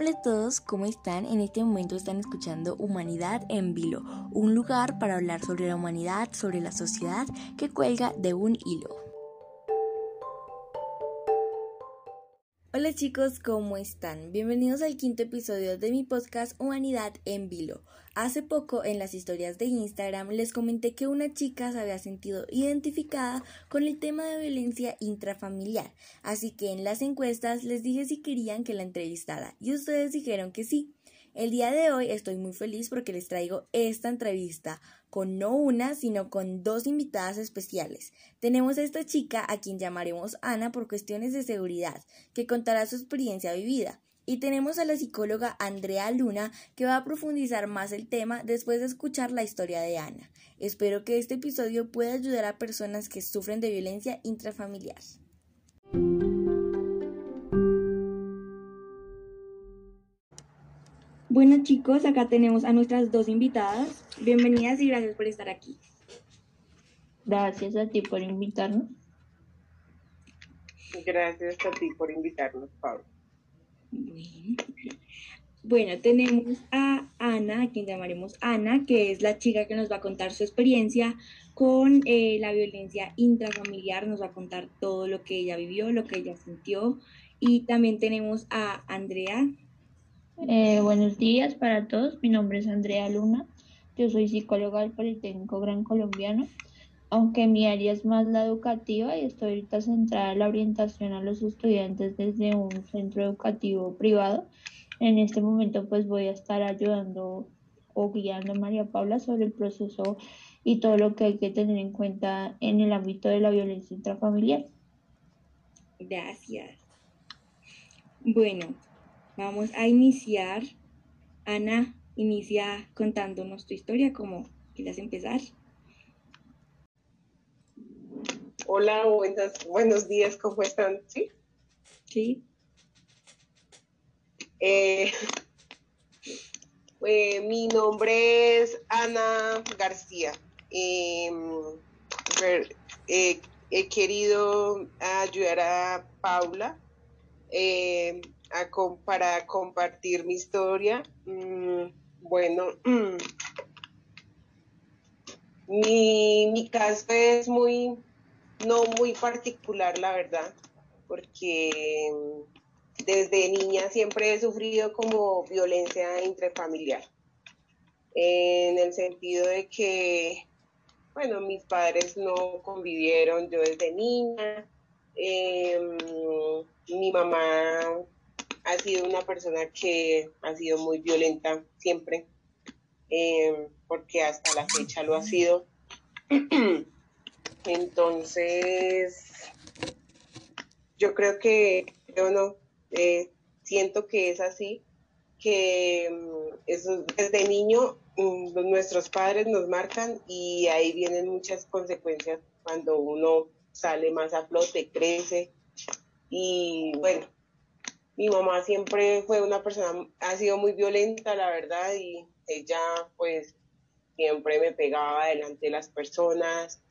Hola a todos, ¿cómo están? En este momento están escuchando Humanidad en Vilo, un lugar para hablar sobre la humanidad, sobre la sociedad que cuelga de un hilo. Hola chicos, ¿cómo están? Bienvenidos al quinto episodio de mi podcast Humanidad en Vilo. Hace poco en las historias de Instagram les comenté que una chica se había sentido identificada con el tema de violencia intrafamiliar, así que en las encuestas les dije si querían que la entrevistara y ustedes dijeron que sí. El día de hoy estoy muy feliz porque les traigo esta entrevista con no una, sino con dos invitadas especiales. Tenemos a esta chica a quien llamaremos Ana por cuestiones de seguridad, que contará su experiencia vivida. Y tenemos a la psicóloga Andrea Luna, que va a profundizar más el tema después de escuchar la historia de Ana. Espero que este episodio pueda ayudar a personas que sufren de violencia intrafamiliar. Bueno chicos, acá tenemos a nuestras dos invitadas. Bienvenidas y gracias por estar aquí. Gracias a ti por invitarnos. Gracias a ti por invitarnos, Pablo. Bueno, tenemos a Ana, a quien llamaremos Ana, que es la chica que nos va a contar su experiencia con eh, la violencia intrafamiliar, nos va a contar todo lo que ella vivió, lo que ella sintió. Y también tenemos a Andrea. Eh, buenos días para todos, mi nombre es Andrea Luna, yo soy psicóloga del Politécnico Gran Colombiano aunque mi área es más la educativa y estoy ahorita centrada en la orientación a los estudiantes desde un centro educativo privado, en este momento pues voy a estar ayudando o guiando a María Paula sobre el proceso y todo lo que hay que tener en cuenta en el ámbito de la violencia intrafamiliar. Gracias. Bueno, vamos a iniciar. Ana, inicia contándonos tu historia, ¿cómo quieras empezar? Hola, buenos días, ¿cómo están? ¿Sí? Sí. Eh, eh, mi nombre es Ana García. Em, eh, he querido ayudar a Paula para compartir mi historia. Mm, bueno, mi, mi caso es muy no muy particular, la verdad, porque desde niña siempre he sufrido como violencia intrafamiliar, en el sentido de que, bueno, mis padres no convivieron yo desde niña, em, mi mamá ha sido una persona que ha sido muy violenta siempre, em, porque hasta la fecha lo ha sido. Entonces, yo creo que, yo no, eh, siento que es así, que mm, desde niño mm, nuestros padres nos marcan y ahí vienen muchas consecuencias cuando uno sale más a flote, crece. Y bueno, mi mamá siempre fue una persona, ha sido muy violenta, la verdad, y ella pues siempre me pegaba delante de las personas,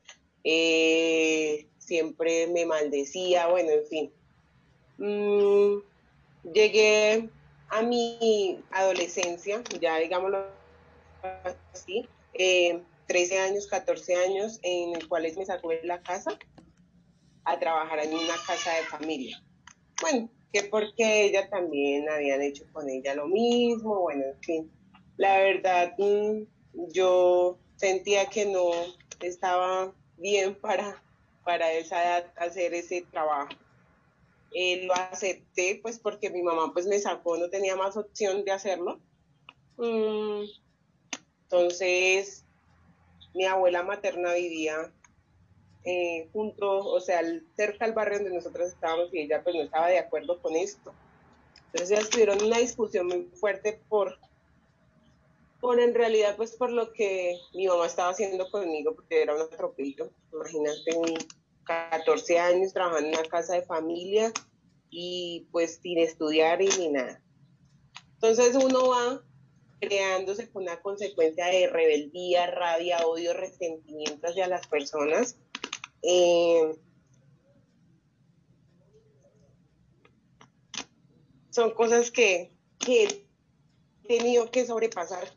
eh, siempre me maldecía, bueno, en fin. Mm, llegué a mi adolescencia, ya digámoslo así, 13 eh, años, 14 años, en el cuales me sacó de la casa a trabajar en una casa de familia. Bueno, que porque ella también habían hecho con ella lo mismo, bueno, en fin. La verdad, mm, yo sentía que no estaba bien para, para esa edad hacer ese trabajo. Eh, lo acepté pues porque mi mamá pues me sacó, no tenía más opción de hacerlo. Mm, entonces, mi abuela materna vivía eh, junto, o sea, cerca al barrio donde nosotros estábamos y ella pues no estaba de acuerdo con esto. Entonces ya tuvieron una discusión muy fuerte por por en realidad pues por lo que mi mamá estaba haciendo conmigo, porque era un atropello. Imagínate, 14 años trabajando en una casa de familia y pues sin estudiar y ni nada. Entonces uno va creándose con una consecuencia de rebeldía, rabia, odio, resentimiento hacia las personas. Eh, son cosas que que he tenido que sobrepasar.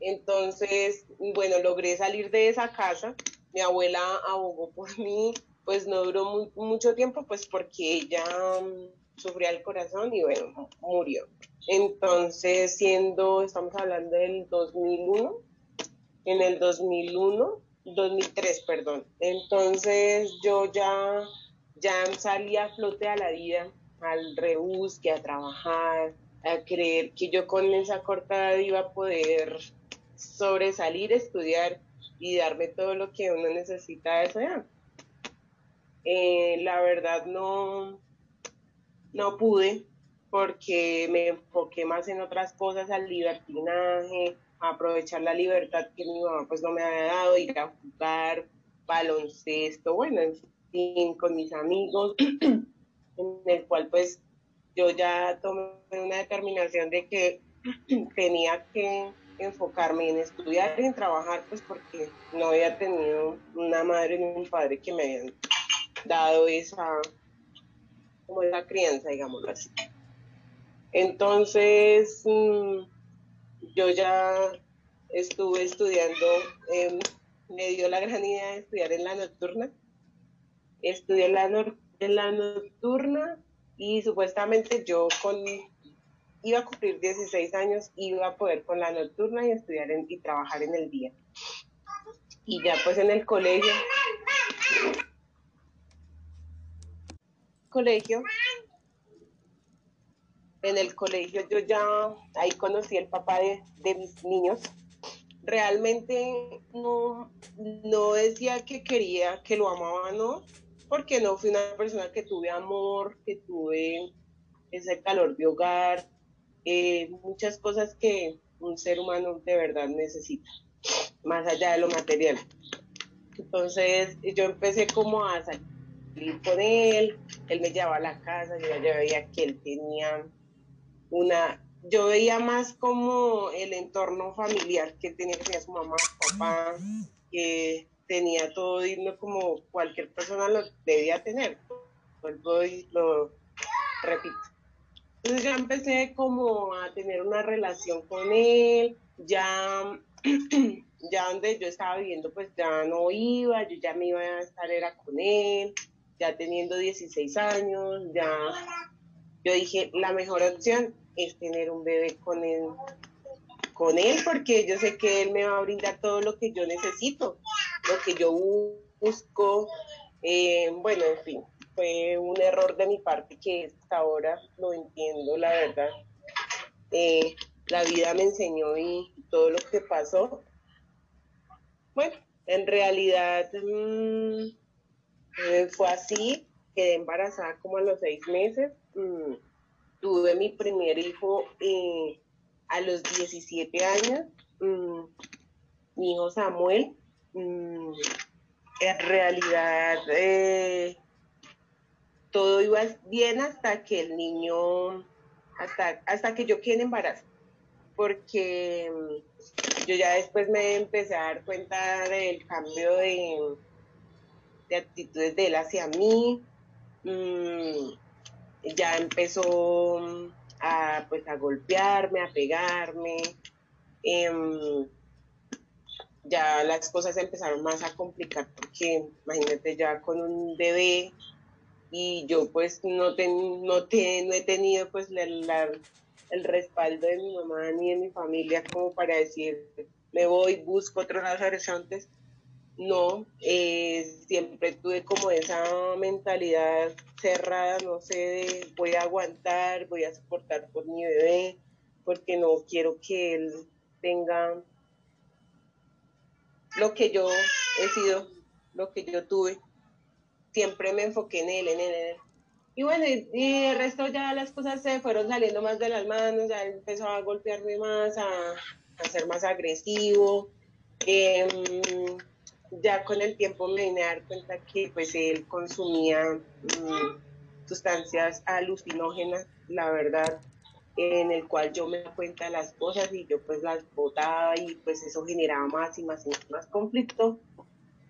Entonces, bueno, logré salir de esa casa. Mi abuela abogó por mí, pues no duró mucho tiempo, pues porque ella mm, sufría el corazón y bueno, murió. Entonces, siendo, estamos hablando del 2001, en el 2001, 2003, perdón. Entonces yo ya, ya salí a flote a la vida, al rebusque, a trabajar, a creer que yo con esa corta iba a poder sobresalir, estudiar y darme todo lo que uno necesita a esa edad. Eh, la verdad no, no pude porque me enfoqué más en otras cosas, al libertinaje, aprovechar la libertad que mi mamá pues no me había dado, ir a jugar baloncesto, bueno, en fin, con mis amigos, en el cual pues yo ya tomé una determinación de que tenía que enfocarme en estudiar y en trabajar, pues porque no había tenido una madre ni un padre que me habían dado esa, como esa crianza, digámoslo así. Entonces, mm, yo ya estuve estudiando, me dio la gran idea de estudiar en la nocturna. Estudié en la, en la nocturna y supuestamente yo con iba a cumplir 16 años, iba a poder con la nocturna y estudiar y trabajar en el día. Y ya pues en el colegio, colegio, en el colegio yo ya ahí conocí al papá de, de mis niños. Realmente no, no decía que quería, que lo amaba, no, porque no fui una persona que tuve amor, que tuve ese calor de hogar, eh, muchas cosas que un ser humano de verdad necesita, más allá de lo material. Entonces yo empecé como a salir con él, él me llevaba a la casa, yo ya veía que él tenía una, yo veía más como el entorno familiar que tenía, que tenía su mamá, su papá, que tenía todo digno como cualquier persona lo debía tener. Vuelvo y lo repito. Entonces ya empecé como a tener una relación con él, ya, ya donde yo estaba viviendo pues ya no iba, yo ya me iba a estar era con él, ya teniendo 16 años, ya yo dije la mejor opción es tener un bebé con él, con él porque yo sé que él me va a brindar todo lo que yo necesito, lo que yo busco, eh, bueno, en fin fue un error de mi parte que hasta ahora lo entiendo, la verdad. Eh, la vida me enseñó y todo lo que pasó. Bueno, en realidad mm, eh, fue así, quedé embarazada como a los seis meses. Mm, tuve mi primer hijo eh, a los 17 años, mm, mi hijo Samuel. en realidad todo iba bien hasta que el niño, hasta, hasta que yo quedé embarazo, porque mm, yo ya después me empecé a dar cuenta del cambio de, de actitudes de él hacia mí, mm, ya empezó mm, a, pues, a golpearme, a pegarme, em, ya las cosas empezaron más a complicar porque imagínate ya con un bebé y yo pues no, no, no he tenido pues el respaldo de mi mamá ni de mi familia como para decir me voy, busco otros horizontes. No, eh, siempre tuve como esa mentalidad cerrada, no sé, de voy a aguantar, voy a soportar por mi bebé, porque no quiero que él tenga lo que yo he sido, lo que yo tuve siempre me enfoqué en él, en él, en él. Y bueno, y, el resto ya las cosas se fueron saliendo más de las manos, ya empezó a golpearme más, a, a ser más agresivo. Em, ya con el tiempo me vine a dar cuenta que pues él consumía mm, sustancias alucinógenas, la verdad, en el cual yo me di cuenta de las cosas y yo pues las botaba y pues eso generaba más y más y más conflicto.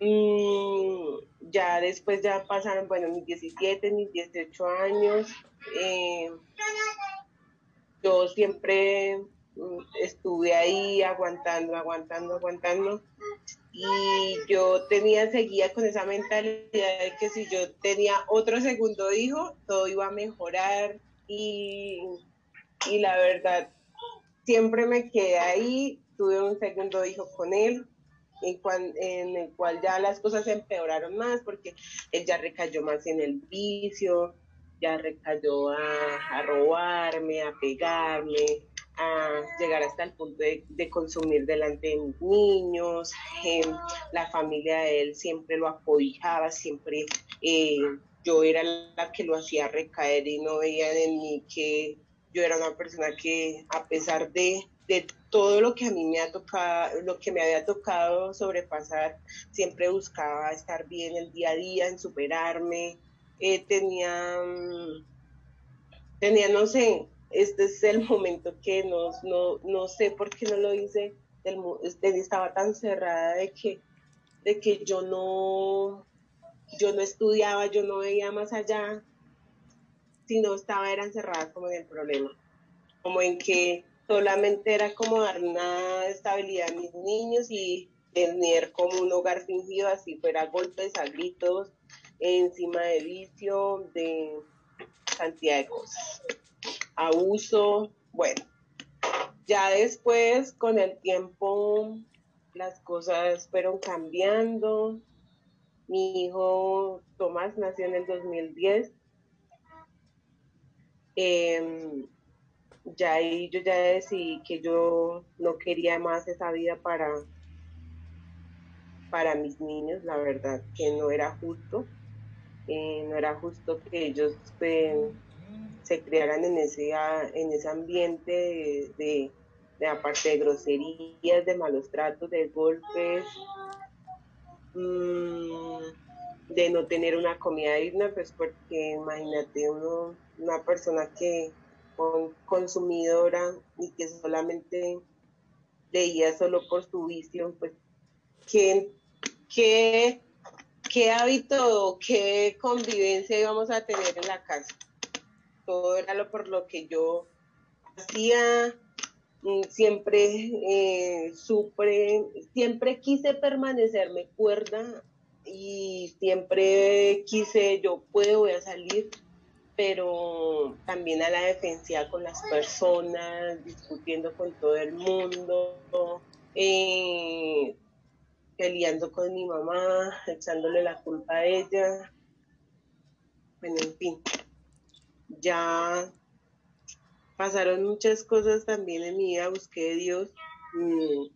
Mm, ya después ya pasaron, bueno, mis 17, mis 18 años. Eh, yo siempre mm, estuve ahí aguantando, aguantando, aguantando. Y yo tenía, seguía con esa mentalidad de que si yo tenía otro segundo hijo, todo iba a mejorar. Y, y la verdad, siempre me quedé ahí, tuve un segundo hijo con él, en, el cual ya las cosas empeoraron más porque él ya recayó más en el vicio, ya recayó a, robarme, a pegarme, llegar hasta el punto de, consumir delante de mis niños. Em, la familia de él siempre lo apoyaba, siempre eh, yo era la que lo hacía recaer y no veían en mí que yo era una persona que a pesar de de todo lo que a mí me ha tocado, lo que me había tocado sobrepasar, siempre buscaba estar bien el día a día, en superarme. Eh, tenía, mm, tenía, no sé, este es el momento que no, no, no sé por qué no lo hice, este, estaba tan cerrada de que, de que yo no, yo no estudiaba, yo no veía más allá, sino estaba era encerrada como en el problema, como en que solamente era como dar una estabilidad a mis niños y tener como un hogar fingido, así fuera golpes, a gritos, encima de vicio, de cantidad de cosas. Abuso, bueno. Ya después, con el tiempo, las cosas fueron cambiando. Mi hijo Tomás nació en el 2010. Eh, em, ya ahí yo ya decidí que yo no quería más esa vida para, para mis niños, la verdad que no era justo, eh, no era justo que ellos pues, se criaran en ese, en ese ambiente de, de, aparte de groserías, de malos tratos, de golpes, mm, de no tener una comida digna, pues porque imagínate uno, una persona que consumidora y que solamente leía solo por su vicio, pues qué, qué, qué hábito, qué convivencia íbamos a tener en la casa. Todo era lo por lo que yo hacía, mm, siempre eh, siempre quise permanecerme cuerda y siempre quise, yo puedo, voy a salir, pero también a la defensa con las personas, discutiendo con todo el mundo, eh, peleando con mi mamá, echándole la culpa a ella. Bueno, en fin, ya pasaron muchas cosas también en mi vida, busqué a Dios. Mm,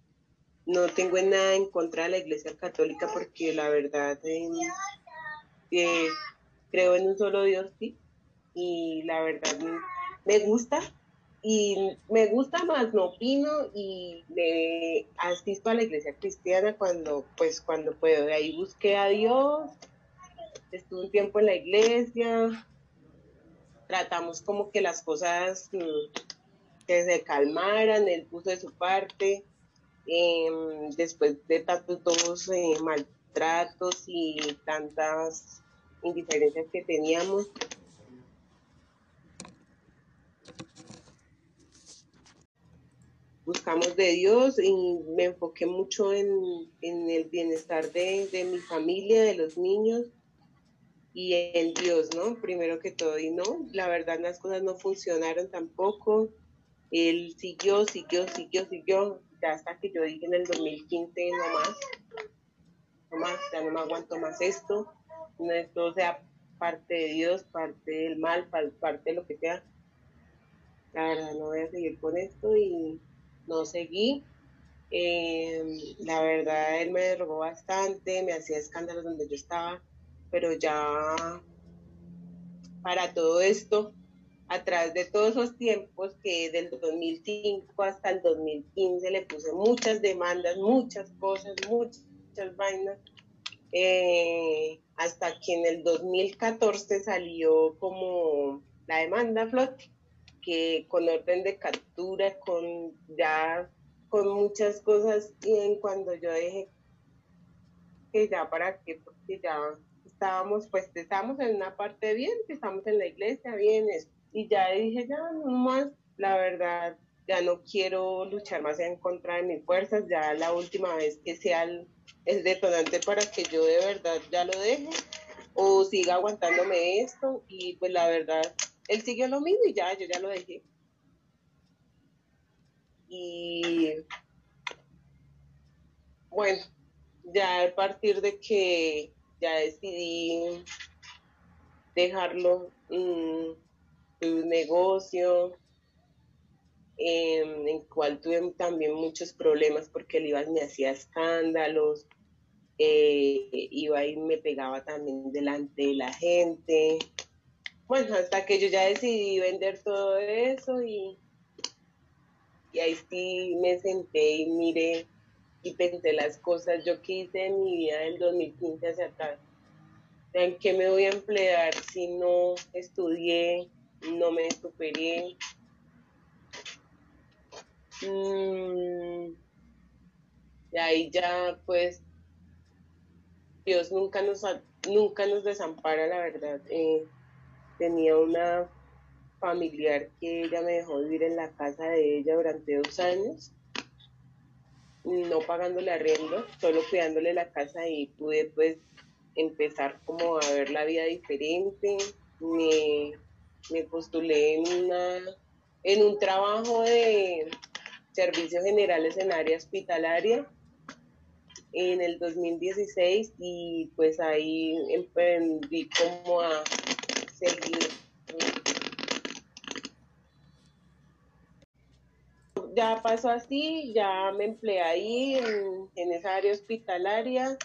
no tengo nada en contra de la Iglesia Católica porque la verdad eh, eh, creo en un solo Dios, sí, y la verdad me gusta y me gusta más, no opino y me asisto a la iglesia cristiana cuando pues cuando puedo. De ahí busqué a Dios, estuve un tiempo en la iglesia, tratamos como que las cosas mm, que se calmaran, él puso de su parte, em, después de tantos eh, maltratos y tantas indiferencias que teníamos, buscamos de Dios y me enfoqué mucho en, el bienestar de, mi familia, de los niños y en Dios, ¿no? Primero que todo, y no, la verdad las cosas no funcionaron tampoco. Él siguió, siguió, siguió, siguió, ya hasta que yo dije en el 2015, no más, no más, ya no me aguanto más esto, no esto sea parte de Dios, parte del mal, parte de lo que sea. La verdad, no voy a seguir con esto y no seguí. Em, la verdad, él me derrogó bastante, me hacía escándalos donde yo estaba, pero ya para todo esto, a través de todos esos tiempos que del 2005 hasta el 2015 le puse muchas demandas, muchas cosas, muchas, vainas, eh, hasta que en el 2014 salió como la demanda flote que con orden de captura, con ya con muchas cosas y en cuando yo dejé que ya para qué, porque ya estábamos, pues estábamos en una parte bien, que estamos en la iglesia, bien, y ya dije, ya no más, la verdad, ya no quiero luchar más en contra de mis fuerzas, ya la última vez que sea el, detonante para que yo de verdad ya lo deje o siga aguantándome esto y pues la verdad, él siguió lo mismo y ya, yo ya lo dejé. Y bueno, ya a partir de que ya decidí dejarlo mm, un negocio, en el cual tuve también muchos problemas porque el iba me hacía escándalos, eh, iba y me pegaba también delante de la gente. Bueno, hasta que yo ya decidí vender todo eso y, y ahí sí me senté y miré y pensé las cosas yo que hice en mi vida del 2015 hacia atrás. ¿En qué me voy a emplear si no estudié, no me superé? Mm, y ahí ya pues Dios nunca nos, nunca nos desampara, la verdad. Eh, tenía una familiar que ella me dejó vivir en la casa de ella durante dos años, no pagándole arriendo, solo cuidándole la casa y pude pues empezar como a ver la vida diferente. Me, me postulé en, una, en un trabajo de servicios generales en área hospitalaria en el 2016 y pues ahí emprendí como a seguir. Ya pasó así, ya me empleé ahí en, en esa área hospitalaria,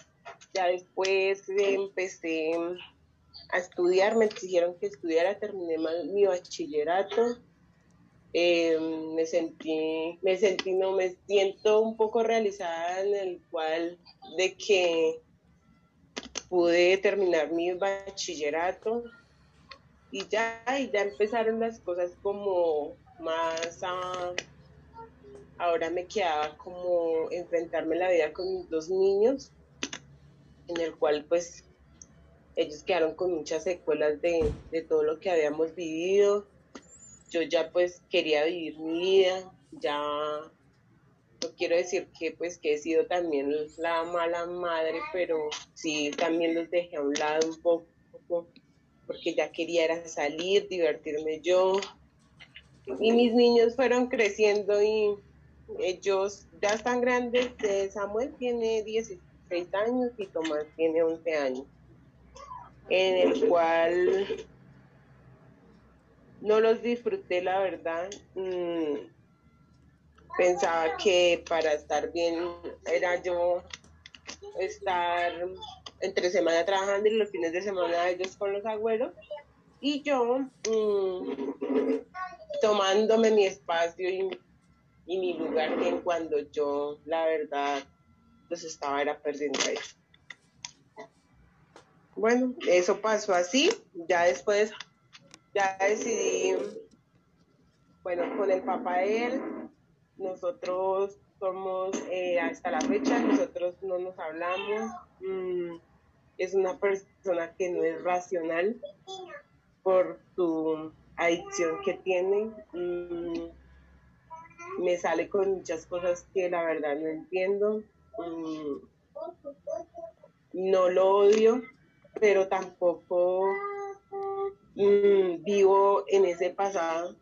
ya después empecé a estudiar, me dijeron que estudiara, terminé mi bachillerato. Eh, me sentí, me sentí, no, me siento un poco realizada en el cual de que pude terminar mi bachillerato. Y ya, y ya empezaron las cosas como más ahora me quedaba como enfrentarme la vida con mis dos niños, en el cual pues ellos quedaron con muchas secuelas de, de todo lo que habíamos vivido yo ya pues quería vivir mi vida, ya no quiero decir que pues que he sido también la mala madre, pero sí también los dejé a un lado un poco, porque ya quería salir, divertirme yo. Y mis niños fueron creciendo y ellos ya están grandes. Samuel tiene 16 años y Tomás tiene 11 años, en el cual no los disfruté, la verdad. Mm, pensaba que para estar bien era yo estar entre semana trabajando y los fines de semana ellos con los abuelos y yo mm, tomándome mi espacio y, mi lugar en cuando yo la verdad los estaba era perdiendo ahí. Bueno, eso pasó así, ya después ya decidí, bueno, con el papá de él, nosotros somos eh, hasta la fecha, nosotros no nos hablamos, mm, es una persona que no es racional por su adicción que tiene, mm, me sale con muchas cosas que la verdad no entiendo, mm, no lo odio, pero tampoco Mm, vivo en ese pasado,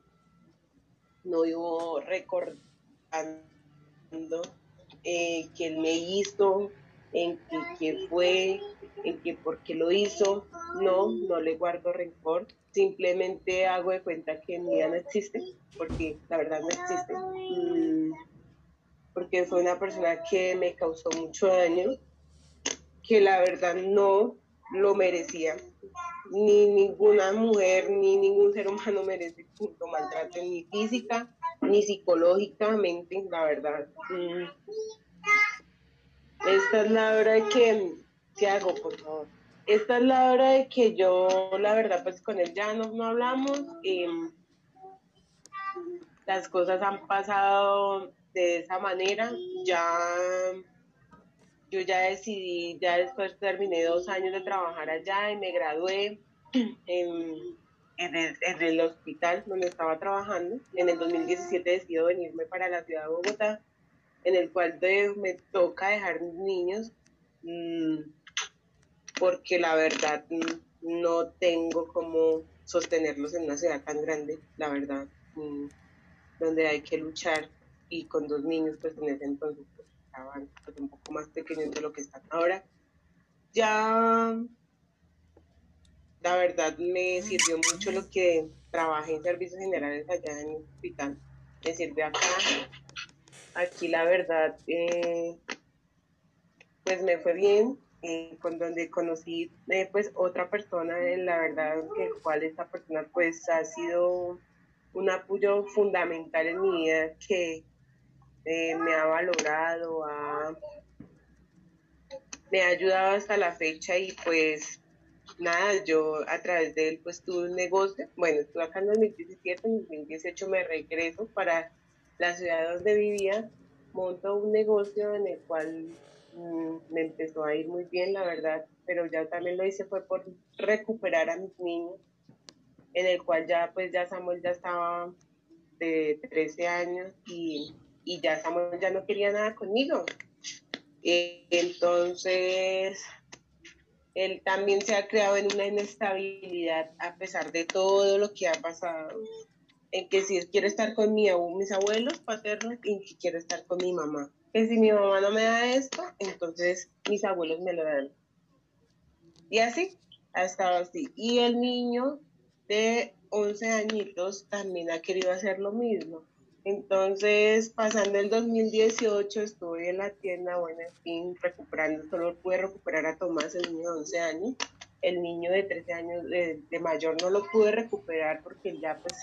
no vivo recordando eh, que él me hizo, en que, fue, en que por qué lo hizo. No, no le guardo rencor. Simplemente hago de cuenta que mi vida no existe, porque la verdad no existe. Mm, porque fue una persona que me causó mucho daño, que la verdad no lo merecía ni ninguna mujer ni ningún ser humano merece que lo maltraten ni física ni psicológicamente, la verdad. Mm. Esta es la hora de que, ¿qué hago, por favor? Esta es la hora de que yo, la verdad, pues con él ya no, hablamos. y las cosas han pasado de esa manera. Ya yo ya decidí, ya después terminé dos años de trabajar allá y me gradué en, en el, hospital donde estaba trabajando. En el 2017 decido venirme para la ciudad de Bogotá, en el cual me toca dejar mis niños, mm, porque la verdad no tengo como sostenerlos en una ciudad tan grande, la verdad, mm, donde hay que luchar y con dos niños, pues en ese entonces pues, estaban pues, un poco más pequeños de lo que están ahora. Ya la verdad me sirvió mucho lo que trabajé en servicios generales allá en el hospital. Me sirvió acá. Aquí la verdad, eh, pues me fue bien. Eh, con donde conocí eh, pues otra persona, la verdad que cual esta persona pues ha sido un apoyo fundamental en mi vida que me ha valorado, me ha ayudado hasta la fecha y pues nada, yo a través de él pues tuve un negocio, bueno, estuve acá en 2017, en 2018 me regreso para la ciudad donde vivía, monto un negocio en el cual me empezó a ir muy bien, la verdad, pero ya también lo hice fue por recuperar a mis niños, en el cual ya pues ya Samuel ya estaba de 13 años y, y ya Samuel ya no quería nada conmigo. Entonces él también se ha creado en una inestabilidad a pesar de todo lo que ha pasado, en que si quiere estar con mi, mis abuelos paternos y si quiere estar con mi mamá. Que si mi mamá no me da esto, entonces mis abuelos me lo dan. Y así, ha estado así. Y el niño de 11 añitos también ha querido hacer lo mismo. Entonces, pasando el 2018, estuve en la tienda, bueno, en fin, recuperando, solo pude recuperar a Tomás, el niño de 11 años. El niño de 13 años de, mayor no lo pude recuperar porque ya pues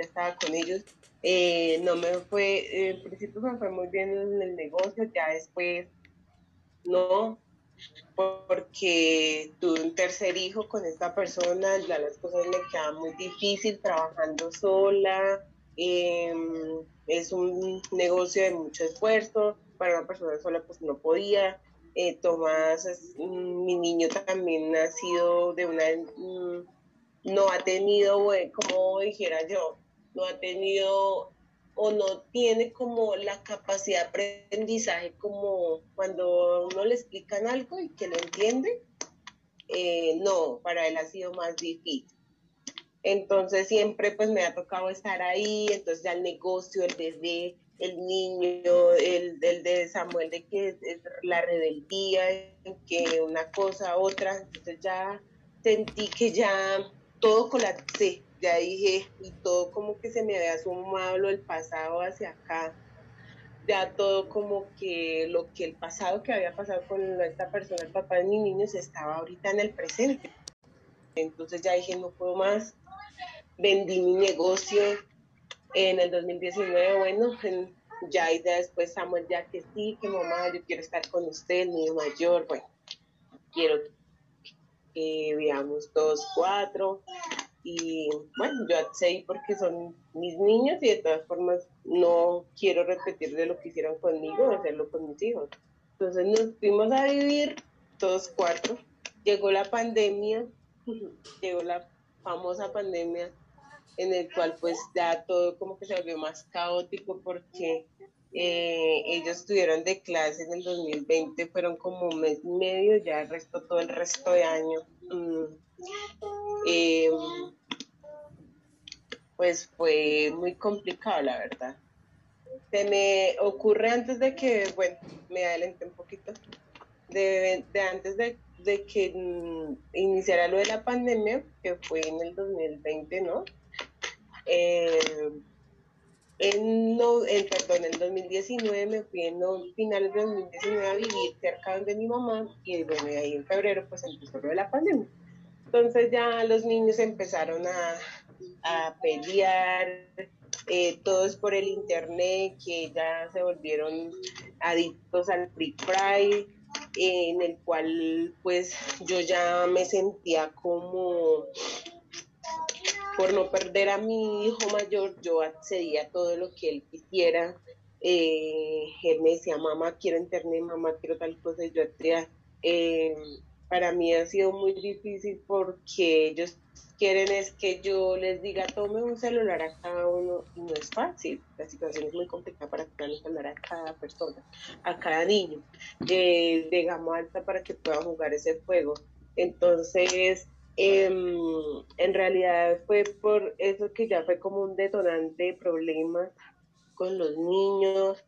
ya estaba con ellos. Eh, no me fue, en principio me fue muy bien en el negocio, ya después no, porque tuve un tercer hijo con esta persona, ya las cosas me quedaban muy difícil trabajando sola, Em, es un negocio de mucho esfuerzo, para una persona sola pues no podía. Eh, Tomás, mi niño también ha sido de una, mm, no ha tenido, como dijera yo, no ha tenido o no tiene como la capacidad de aprendizaje como cuando uno le explican algo y que lo entiende. Eh, no, para él ha sido más difícil. Entonces siempre pues me ha tocado estar ahí, entonces ya el negocio, el bebé, el niño, el, de Samuel de que es, la rebeldía, que una cosa, otra, entonces ya sentí que ya todo colapsé, ya dije, y todo como que se me había sumado lo del pasado hacia acá, ya todo como que lo que el pasado que había pasado con esta persona, el papá de mis niños, estaba ahorita en el presente. Entonces ya dije, no puedo más, vendí mi negocio en el 2019, bueno, ya y después Samuel ya que sí, que mamá, yo quiero estar con usted, el niño mayor, bueno, quiero que veamos todos cuatro y bueno, yo accedí porque son mis niños y de todas formas no quiero repetir de lo que hicieron conmigo, hacerlo con mis hijos. Entonces nos fuimos a vivir todos cuatro, llegó la pandemia, llegó la famosa pandemia en el cual pues ya todo como que se volvió más caótico porque eh, ellos estuvieron de clase en el 2020, fueron como un mes y medio, ya el resto, todo el resto de año. Mm, em, pues fue muy complicado, la verdad. Se me ocurre antes de que, bueno, me adelanté un poquito, de, antes de, de que mm, iniciara lo de la pandemia, que fue en el 2020, ¿no? Eh, en, no, en, perdón, en 2019 me fui en finales de 2019 a vivir cerca de mi mamá y bueno, y ahí en febrero pues empezó lo de la pandemia. Entonces ya los niños empezaron a, a pelear, eh, todos por el internet, que ya se volvieron adictos al free fry, en el cual pues yo ya me sentía como por no perder a mi hijo mayor, yo accedía a todo lo que él quisiera. Eh, él me decía, mamá, quiero internet, mamá, quiero tal cosa, yo accedía. Eh, para mí ha sido muy difícil porque ellos quieren es que yo les diga tome un celular a cada uno y no es fácil. La situación es muy complicada para comprar un celular a cada persona, a cada niño eh, de gama alta para que pueda jugar ese juego. Entonces, em, en realidad fue por eso que ya fue como un detonante de problemas con los niños,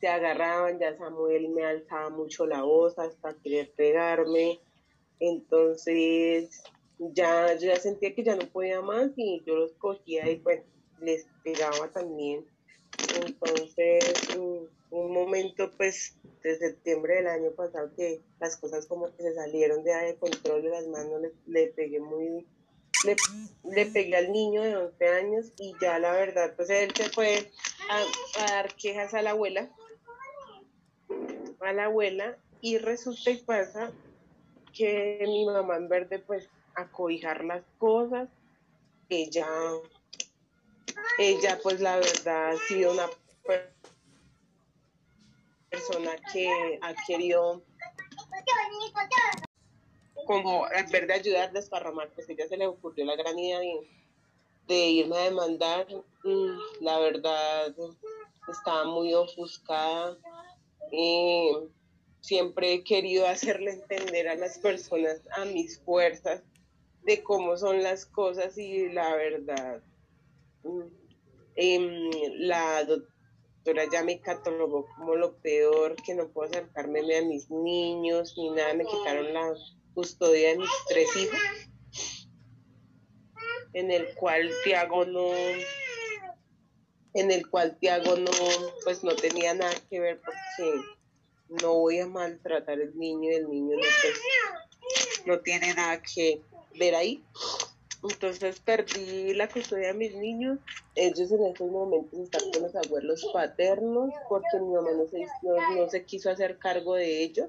se agarraban, ya Samuel me alzaba mucho la voz hasta querer pegarme, entonces ya yo ya sentía que ya no podía más y yo los cogía y pues les pegaba también. Entonces, un momento pues de septiembre del año pasado que las cosas como que se salieron de, control de las manos, le, pegué muy, le, pegué al niño de 11 años y ya la verdad, pues él se fue a, dar quejas a la abuela, a la abuela y resulta y pasa que mi mamá en verde pues a cobijar las cosas. Ella, ella pues la verdad ha sido una persona que ha querido como en vez de ayudar a desparramar, pues ella se le ocurrió la gran idea de, irme a demandar. Mm, la verdad estaba muy ofuscada. y siempre he querido hacerle entender a las personas, a mis fuerzas, de cómo son las cosas y la verdad. Em, la doctora ya me catalogó como lo peor, que no puedo acercarme a mis niños ni nada, me quitaron la custodia de mis tres hijos, en el cual Tiago no, en el cual Tiago no, pues no tenía nada que ver porque no voy a maltratar al niño y el niño no, no tiene nada que ver ahí. Entonces perdí la custodia de mis niños. Ellos en estos momentos están con los abuelos paternos porque mi mamá no se, no, se quiso hacer cargo de ellos.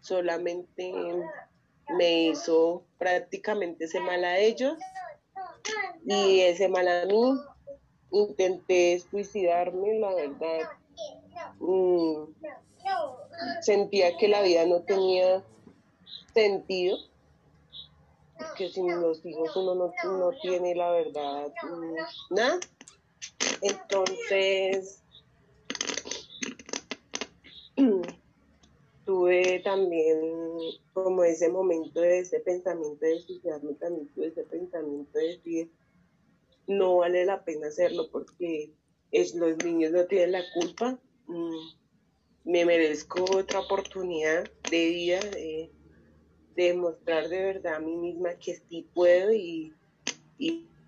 Solamente me hizo prácticamente ese mal a ellos y ese mal a mí. Intenté suicidarme, la verdad. Mm, sentía que la vida no tenía sentido que sin los hijos uno no, no tiene la verdad mm, nada. Entonces, tuve también como ese momento de ese pensamiento de suicidarme, también tuve ese pensamiento de decir, no vale la pena hacerlo porque es, los niños no tienen la culpa, me merezco otra oportunidad de vida, de, demostrar de verdad a mí misma que sí puedo y,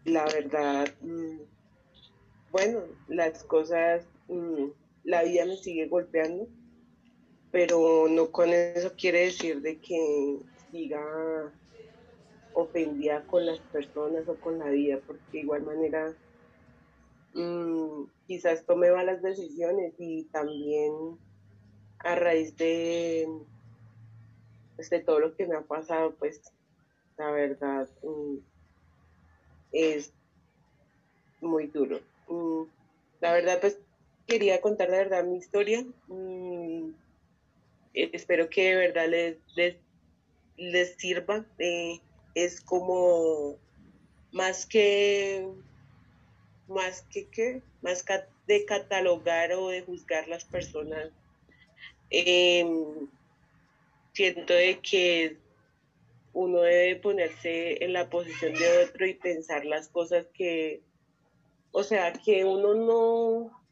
la verdad, mm, bueno, las cosas, mm, la vida me sigue golpeando, pero no con eso quiere decir de que siga ofendida con las personas o con la vida, porque de igual manera mm, quizás tome malas decisiones y también a raíz de de todo lo que me ha pasado, pues la verdad mm, es muy duro. Mm, la verdad, pues quería contar la verdad mi historia. Espero que de verdad les, les, sirva. Eh, es como más que más que qué, más de catalogar o de juzgar las personas. Em, siento de que uno debe ponerse en la posición de otro y pensar las cosas que, o sea, que uno no,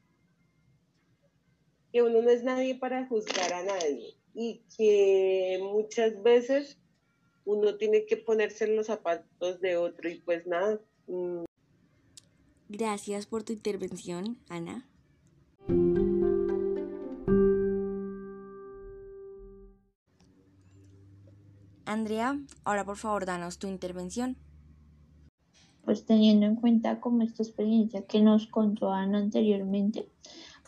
que uno no es nadie para juzgar a nadie y que muchas veces uno tiene que ponerse en los zapatos de otro y pues nada. Mm. Gracias por tu intervención, Ana. Andrea, ahora por favor danos tu intervención. Pues teniendo en cuenta como esta experiencia que nos contó Ana anteriormente,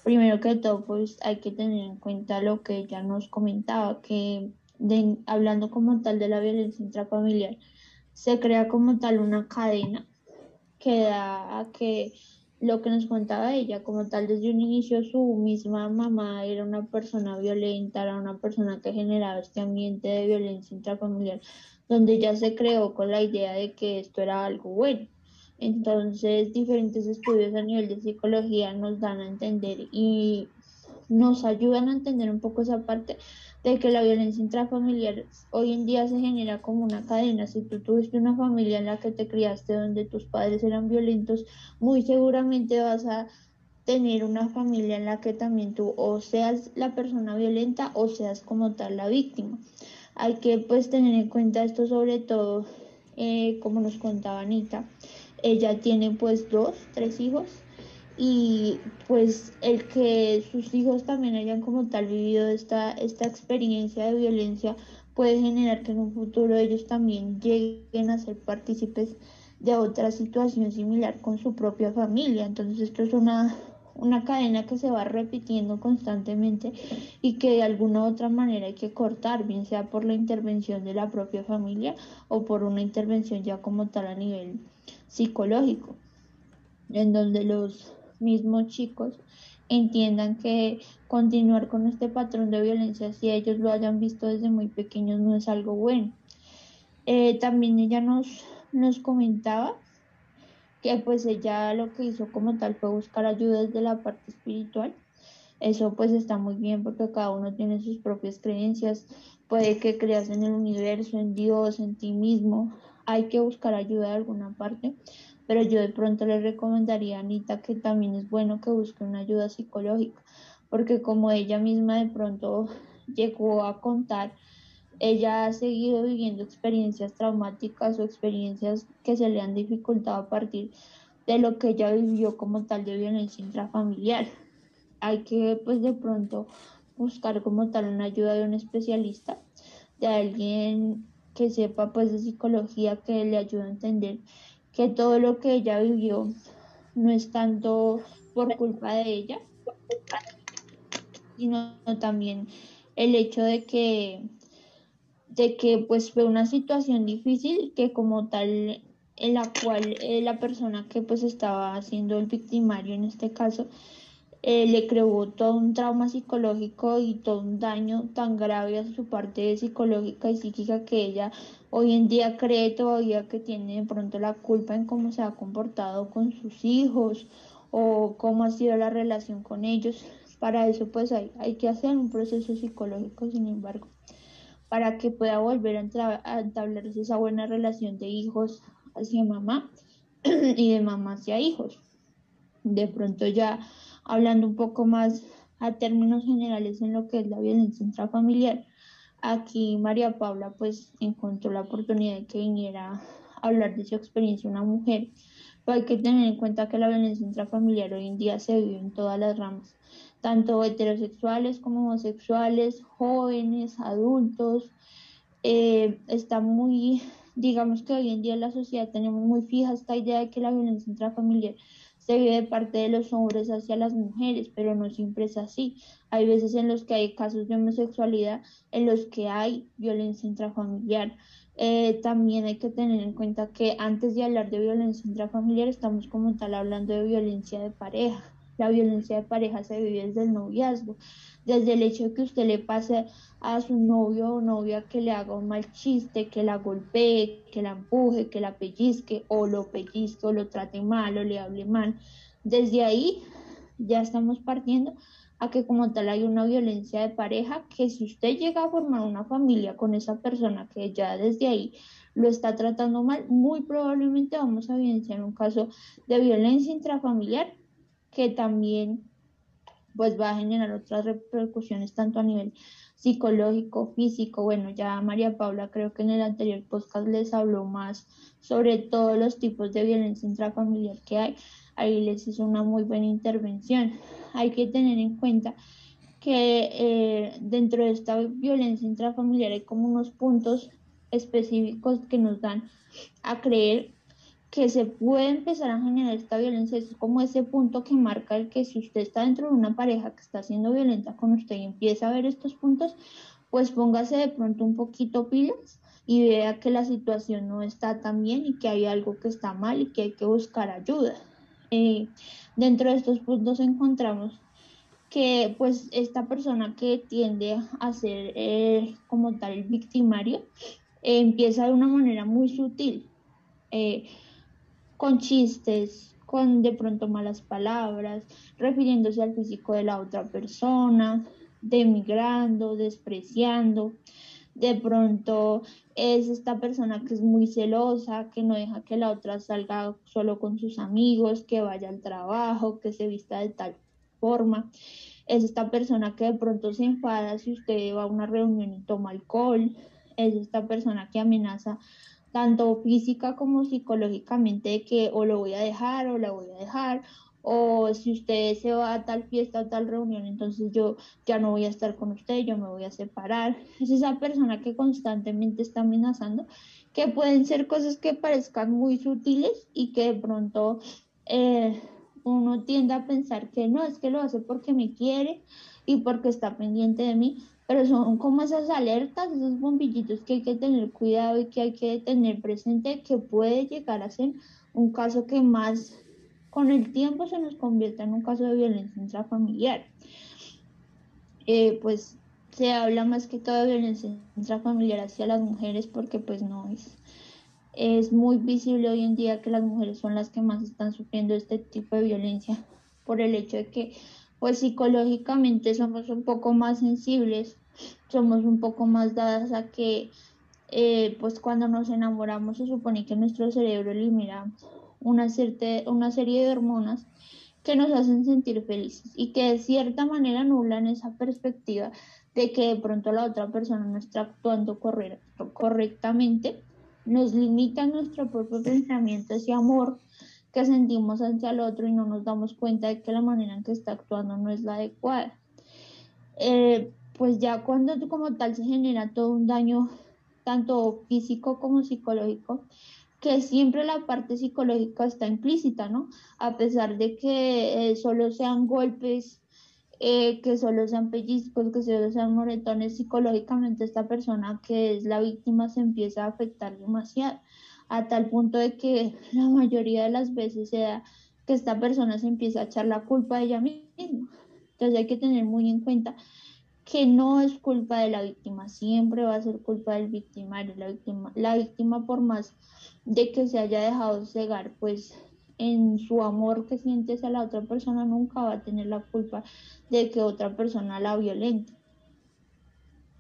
primero que todo pues hay que tener en cuenta lo que ella nos comentaba, que hablando como tal de la violencia intrafamiliar, se crea como tal una cadena que da a que lo que nos contaba ella, como tal, desde un inicio su misma mamá era una persona violenta, era una persona que generaba este ambiente de violencia intrafamiliar, donde ya se creó con la idea de que esto era algo bueno. Entonces, diferentes estudios a nivel de psicología nos dan a entender y nos ayudan a entender un poco esa parte de que la violencia intrafamiliar hoy en día se genera como una cadena. Si tú tuviste una familia en la que te criaste donde tus padres eran violentos, muy seguramente vas a tener una familia en la que también tú o seas la persona violenta o seas como tal la víctima. Hay que pues tener en cuenta esto sobre todo, eh, como nos contaba Anita, ella tiene pues dos, tres hijos y pues el que sus hijos también hayan como tal vivido esta, esta experiencia de violencia puede generar que en un futuro ellos también lleguen a ser partícipes de otra situación similar con su propia familia. Entonces esto es una, una cadena que se va repitiendo constantemente y que de alguna u otra manera hay que cortar, bien sea por la intervención de la propia familia o por una intervención ya como tal a nivel psicológico, en donde los mismos chicos entiendan que continuar con este patrón de violencia, si ellos lo hayan visto desde muy pequeños, no es algo bueno. Eh, también ella nos, nos comentaba que pues ella lo que hizo como tal fue buscar ayuda desde la parte espiritual. Eso pues está muy bien porque cada uno tiene sus propias creencias. Puede que creas en el universo, en Dios, en ti mismo. Hay que buscar ayuda de alguna parte pero yo de pronto le recomendaría a Anita que también es bueno que busque una ayuda psicológica, porque como ella misma de pronto llegó a contar, ella ha seguido viviendo experiencias traumáticas o experiencias que se le han dificultado a partir de lo que ella vivió como tal de violencia intrafamiliar. Hay que pues de pronto buscar como tal una ayuda de un especialista, de alguien que sepa pues de psicología que le ayude a entender que todo lo que ella vivió no es tanto por culpa de ella, sino también el hecho de que de que pues fue una situación difícil que como tal en la cual eh, la persona que pues estaba haciendo el victimario en este caso eh, le creó todo un trauma psicológico y todo un daño tan grave a su parte psicológica y psíquica que ella hoy en día cree todavía que tiene de pronto la culpa en cómo se ha comportado con sus hijos o cómo ha sido la relación con ellos. Para eso pues hay, hay que hacer un proceso psicológico, sin embargo, para que pueda volver a, a establecerse esa buena relación de hijos hacia mamá y de mamá hacia hijos. De pronto ya hablando un poco más a términos generales en lo que es la violencia intrafamiliar. Aquí María Paula pues encontró la oportunidad de que viniera a hablar de su experiencia una mujer, pero hay que tener en cuenta que la violencia intrafamiliar hoy en día se vive en todas las ramas, tanto heterosexuales como homosexuales, jóvenes, adultos. Eh, está muy, digamos que hoy en día en la sociedad tenemos muy fija esta idea de que la violencia intrafamiliar se vive de parte de los hombres hacia las mujeres, pero no siempre es así. Hay veces en los que hay casos de homosexualidad, en los que hay violencia intrafamiliar. Eh, también hay que tener en cuenta que antes de hablar de violencia intrafamiliar estamos como tal hablando de violencia de pareja. La violencia de pareja se vive desde el noviazgo, desde el hecho de que usted le pase a su novio o novia que le haga un mal chiste, que la golpee, que la empuje, que la pellizque o lo pellizque o lo trate mal o le hable mal. Desde ahí ya estamos partiendo a que como tal hay una violencia de pareja, que si usted llega a formar una familia con esa persona que ya desde ahí lo está tratando mal, muy probablemente vamos a evidenciar un caso de violencia intrafamiliar que también pues va a generar otras repercusiones tanto a nivel psicológico, físico. Bueno, ya María Paula creo que en el anterior podcast les habló más sobre todos los tipos de violencia intrafamiliar que hay. Ahí les hizo una muy buena intervención. Hay que tener en cuenta que eh, dentro de esta violencia intrafamiliar hay como unos puntos específicos que nos dan a creer que se puede empezar a generar esta violencia, es como ese punto que marca el que si usted está dentro de una pareja que está siendo violenta con usted y empieza a ver estos puntos, pues póngase de pronto un poquito pilas y vea que la situación no está tan bien y que hay algo que está mal y que hay que buscar ayuda. Eh, dentro de estos puntos encontramos que pues esta persona que tiende a ser eh, como tal victimario empieza de una manera muy sutil, con chistes, con de pronto malas palabras, refiriéndose al físico de la otra persona, demigrando, despreciando. De pronto es esta persona que es muy celosa, que no deja que la otra salga solo con sus amigos, que vaya al trabajo, que se vista de tal forma. Es esta persona que de pronto se enfada si usted va a una reunión y toma alcohol. Es esta persona que amenaza tanto física como psicológicamente, de que o lo voy a dejar o la voy a dejar, o si usted se va a tal fiesta o tal reunión, entonces yo ya no voy a estar con usted, yo me voy a separar. Es esa persona que constantemente está amenazando, que pueden ser cosas que parezcan muy sutiles y que de pronto eh, uno tiende a pensar que no, es que lo hace porque me quiere y porque está pendiente de mí, pero son como esas alertas, esos bombillitos que hay que tener cuidado y que hay que tener presente que puede llegar a ser un caso que más con el tiempo se nos convierta en un caso de violencia intrafamiliar. Eh, pues se habla más que todo de violencia intrafamiliar hacia las mujeres porque pues no es, es muy visible hoy en día que las mujeres son las que más están sufriendo este tipo de violencia por el hecho de que pues psicológicamente somos un poco más sensibles, somos un poco más dadas a que eh, pues cuando nos enamoramos se supone que nuestro cerebro elimina una, una serie de hormonas que nos hacen sentir felices y que de cierta manera anulan esa perspectiva de que de pronto la otra persona no está actuando correctamente, nos limita nuestro propio pensamiento, ese amor que sentimos hacia el otro y no nos damos cuenta de que la manera en que está actuando no es la adecuada. Eh, pues ya cuando como tal se genera todo un daño tanto físico como psicológico, que siempre la parte psicológica está implícita, ¿no? A pesar de que eh, solo sean golpes, eh, que solo sean pellizcos, que solo sean moretones, psicológicamente esta persona que es la víctima se empieza a afectar demasiado a tal punto de que la mayoría de las veces se que esta persona se empieza a echar la culpa de ella misma. Entonces hay que tener muy en cuenta que no es culpa de la víctima, siempre va a ser culpa del victimario. La víctima, la víctima por más de que se haya dejado cegar, pues en su amor que siente hacia la otra persona nunca va a tener la culpa de que otra persona la violente.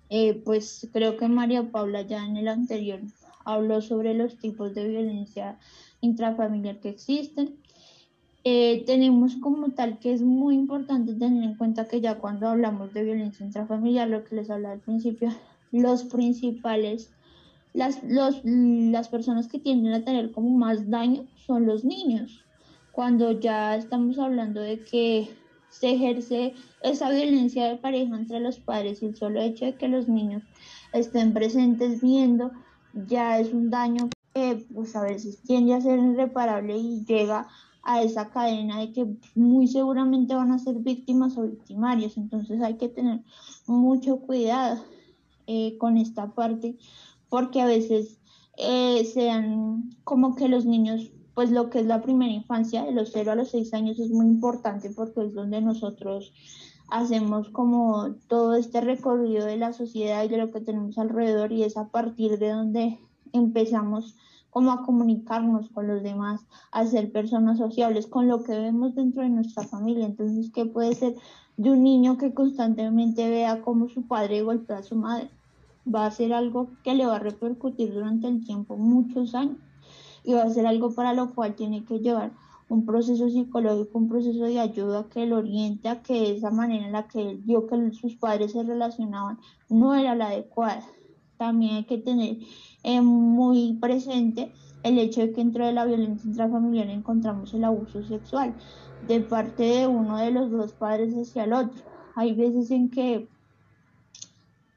Eh, pues creo que María Paula ya en el anterior habló sobre los tipos de violencia intrafamiliar que existen. Eh, tenemos como tal que es muy importante tener en cuenta que ya cuando hablamos de violencia intrafamiliar, lo que les hablaba al principio, los principales, las, los, las personas que tienden a tener como más daño son los niños. Cuando ya estamos hablando de que se ejerce esa violencia de pareja entre los padres y el solo hecho de que los niños estén presentes viendo ya es un daño que pues a veces tiende a ser irreparable y llega a esa cadena de que muy seguramente van a ser víctimas o victimarios. Entonces hay que tener mucho cuidado eh, con esta parte porque a veces eh, sean como que los niños, pues lo que es la primera infancia, de los 0 a los 6 años es muy importante porque es donde nosotros hacemos como todo este recorrido de la sociedad y de lo que tenemos alrededor y es a partir de donde empezamos como a comunicarnos con los demás, a ser personas sociables, con lo que vemos dentro de nuestra familia. Entonces, ¿qué puede ser de un niño que constantemente vea cómo su padre golpea a su madre? Va a ser algo que le va a repercutir durante el tiempo, muchos años, y va a ser algo para lo cual tiene que llevar un proceso psicológico, un proceso de ayuda que lo oriente a que esa manera en la que él vio que sus padres se relacionaban no era la adecuada. También hay que tener eh, muy presente el hecho de que dentro de la violencia intrafamiliar encontramos el abuso sexual de parte de uno de los dos padres hacia el otro. Hay veces en que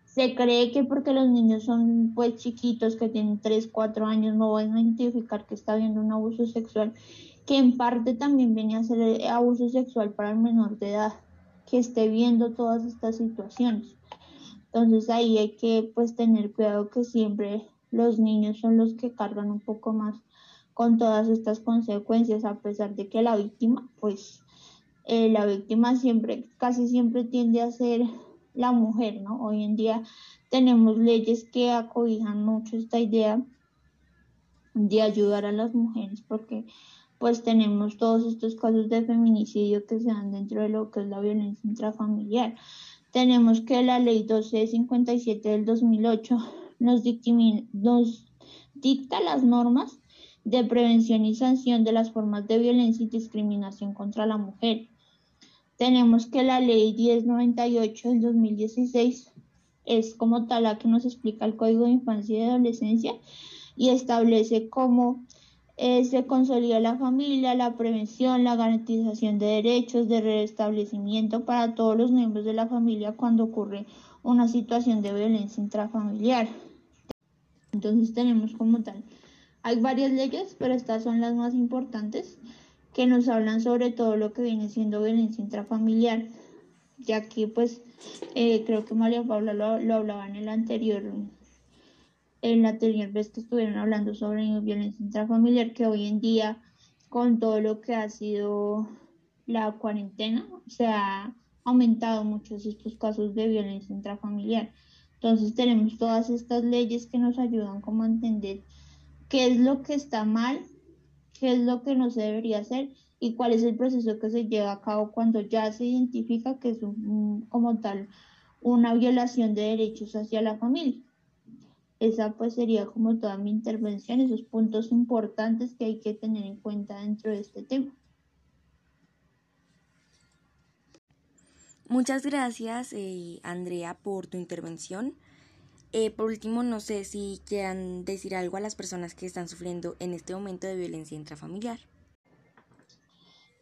se cree que porque los niños son pues chiquitos que tienen 3, 4 años no van a identificar que está habiendo un abuso sexual que en parte también viene a ser abuso sexual para el menor de edad que esté viendo todas estas situaciones. Entonces ahí hay que pues tener cuidado que siempre los niños son los que cargan un poco más con todas estas consecuencias, a pesar de que la víctima, pues eh, la víctima siempre, casi siempre tiende a ser la mujer, ¿no? Hoy en día tenemos leyes que acobijan mucho esta idea de ayudar a las mujeres porque pues tenemos todos estos casos de feminicidio que se dan dentro de lo que es la violencia intrafamiliar. Tenemos que la ley 1257 del 2008 nos, dicta las normas de prevención y sanción de las formas de violencia y discriminación contra la mujer. Tenemos que la ley 1098 del 2016 es como tal la que nos explica el Código de Infancia y Adolescencia y establece cómo eh, se consolida la familia, la prevención, la garantización de derechos, de restablecimiento para todos los miembros de la familia cuando ocurre una situación de violencia intrafamiliar. Entonces tenemos como tal, hay varias leyes, pero estas son las más importantes que nos hablan sobre todo lo que viene siendo violencia intrafamiliar, ya que pues eh, creo que María Paula lo, lo, hablaba en el anterior, en la vez que estuvieron hablando sobre violencia intrafamiliar, que hoy en día con todo lo que ha sido la cuarentena, se ha aumentado muchos estos casos de violencia intrafamiliar. Entonces tenemos todas estas leyes que nos ayudan como a entender qué es lo que está mal, qué es lo que no se debería hacer y cuál es el proceso que se lleva a cabo cuando ya se identifica que es como tal una violación de derechos hacia la familia. Esa pues sería como toda mi intervención, esos puntos importantes que hay que tener en cuenta dentro de este tema. Muchas gracias, eh, Andrea, por tu intervención. Eh, por último, no sé si quieran decir algo a las personas que están sufriendo en este momento de violencia intrafamiliar.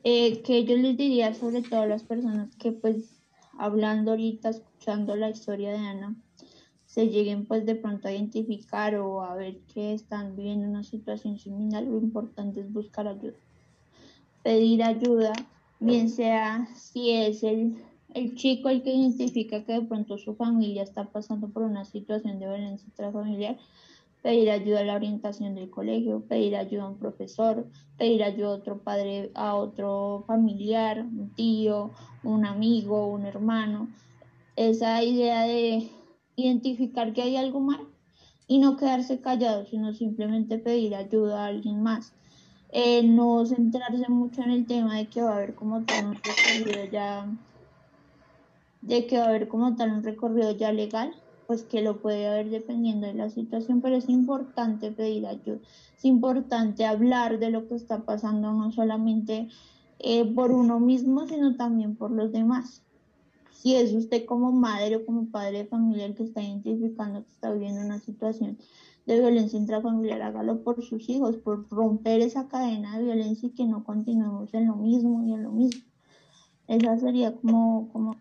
Eh, que yo les diría sobre todo a las personas que pues hablando ahorita, escuchando la historia de Ana, se lleguen pues de pronto a identificar o a ver que están viviendo una situación similar, lo importante es buscar ayuda. Pedir ayuda, bien sea si es el el chico el que identifica que de pronto su familia está pasando por una situación de violencia intrafamiliar, pedir ayuda a la orientación del colegio, pedir ayuda a un profesor, pedir ayuda a otro padre, a otro familiar, un tío, un amigo, un hermano. Esa idea de identificar que hay algo mal y no quedarse callado, sino simplemente pedir ayuda a alguien más. Eh, no centrarse mucho en el tema de que va a haber como todo un recorrido ya de que va a haber como tal un recorrido ya legal, pues que lo puede haber dependiendo de la situación, pero es importante pedir ayuda, es importante hablar de lo que está pasando, no solamente eh, por uno mismo, sino también por los demás. Si es usted como madre o como padre de familia el que está identificando que está viviendo una situación de violencia intrafamiliar, hágalo por sus hijos, por romper esa cadena de violencia y que no continuemos en lo mismo y en lo mismo. Esa sería como, como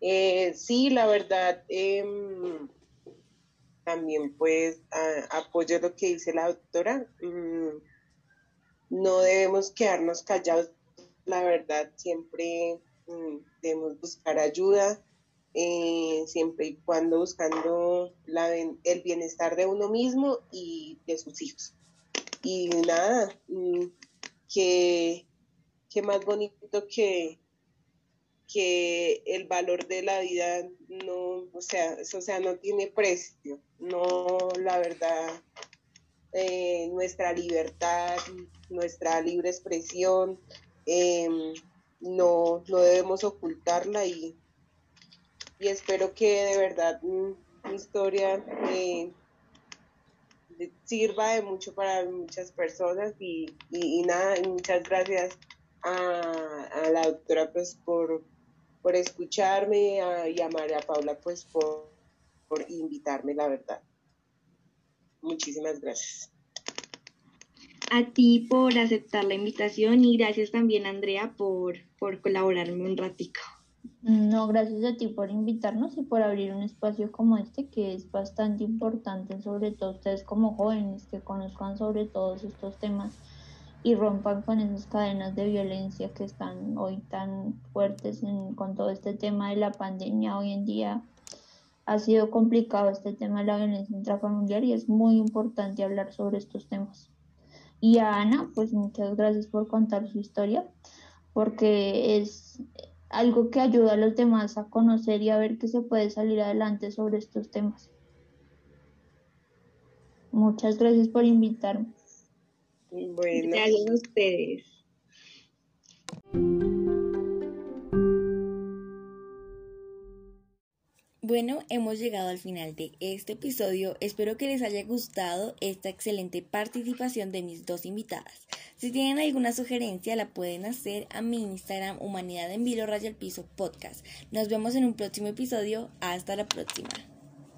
Eh, sí, la verdad, em, también pues apoyo lo que dice la doctora. Mm, no debemos quedarnos callados, la verdad, siempre mm, debemos buscar ayuda, eh, siempre y cuando buscando el bienestar de uno mismo y de sus hijos. Y nada, mm, que, más bonito que, que el valor de la vida no, o sea, o sea, no tiene precio, no, la verdad, eh, nuestra libertad, nuestra libre expresión, em, no, no debemos ocultarla y, y espero que de verdad mi historia eh, sirva de mucho para muchas personas y, y, nada, muchas gracias a, a, la doctora pues por, por escucharme y a María Paula pues por, por invitarme, la verdad. Muchísimas gracias. A ti por aceptar la invitación y gracias también Andrea por, por colaborarme un ratico. No, gracias a ti por invitarnos y por abrir un espacio como este que es bastante importante, sobre todo ustedes como jóvenes que conozcan sobre todos estos temas y rompan con esas cadenas de violencia que están hoy tan fuertes con todo este tema de la pandemia hoy en día. Ha sido complicado este tema de la violencia intrafamiliar y es muy importante hablar sobre estos temas. Y a Ana, pues muchas gracias por contar su historia, porque es algo que ayuda a los demás a conocer y a ver que se puede salir adelante sobre estos temas. Muchas gracias por invitarme. Bueno, Gracias a ustedes. Bueno, hemos llegado al final de este episodio. Espero que les haya gustado esta excelente participación de mis dos invitadas. Si tienen alguna sugerencia, la pueden hacer a mi Instagram Humanidad en Vilo Raya el Piso Podcast. Nos vemos en un próximo episodio. Hasta la próxima.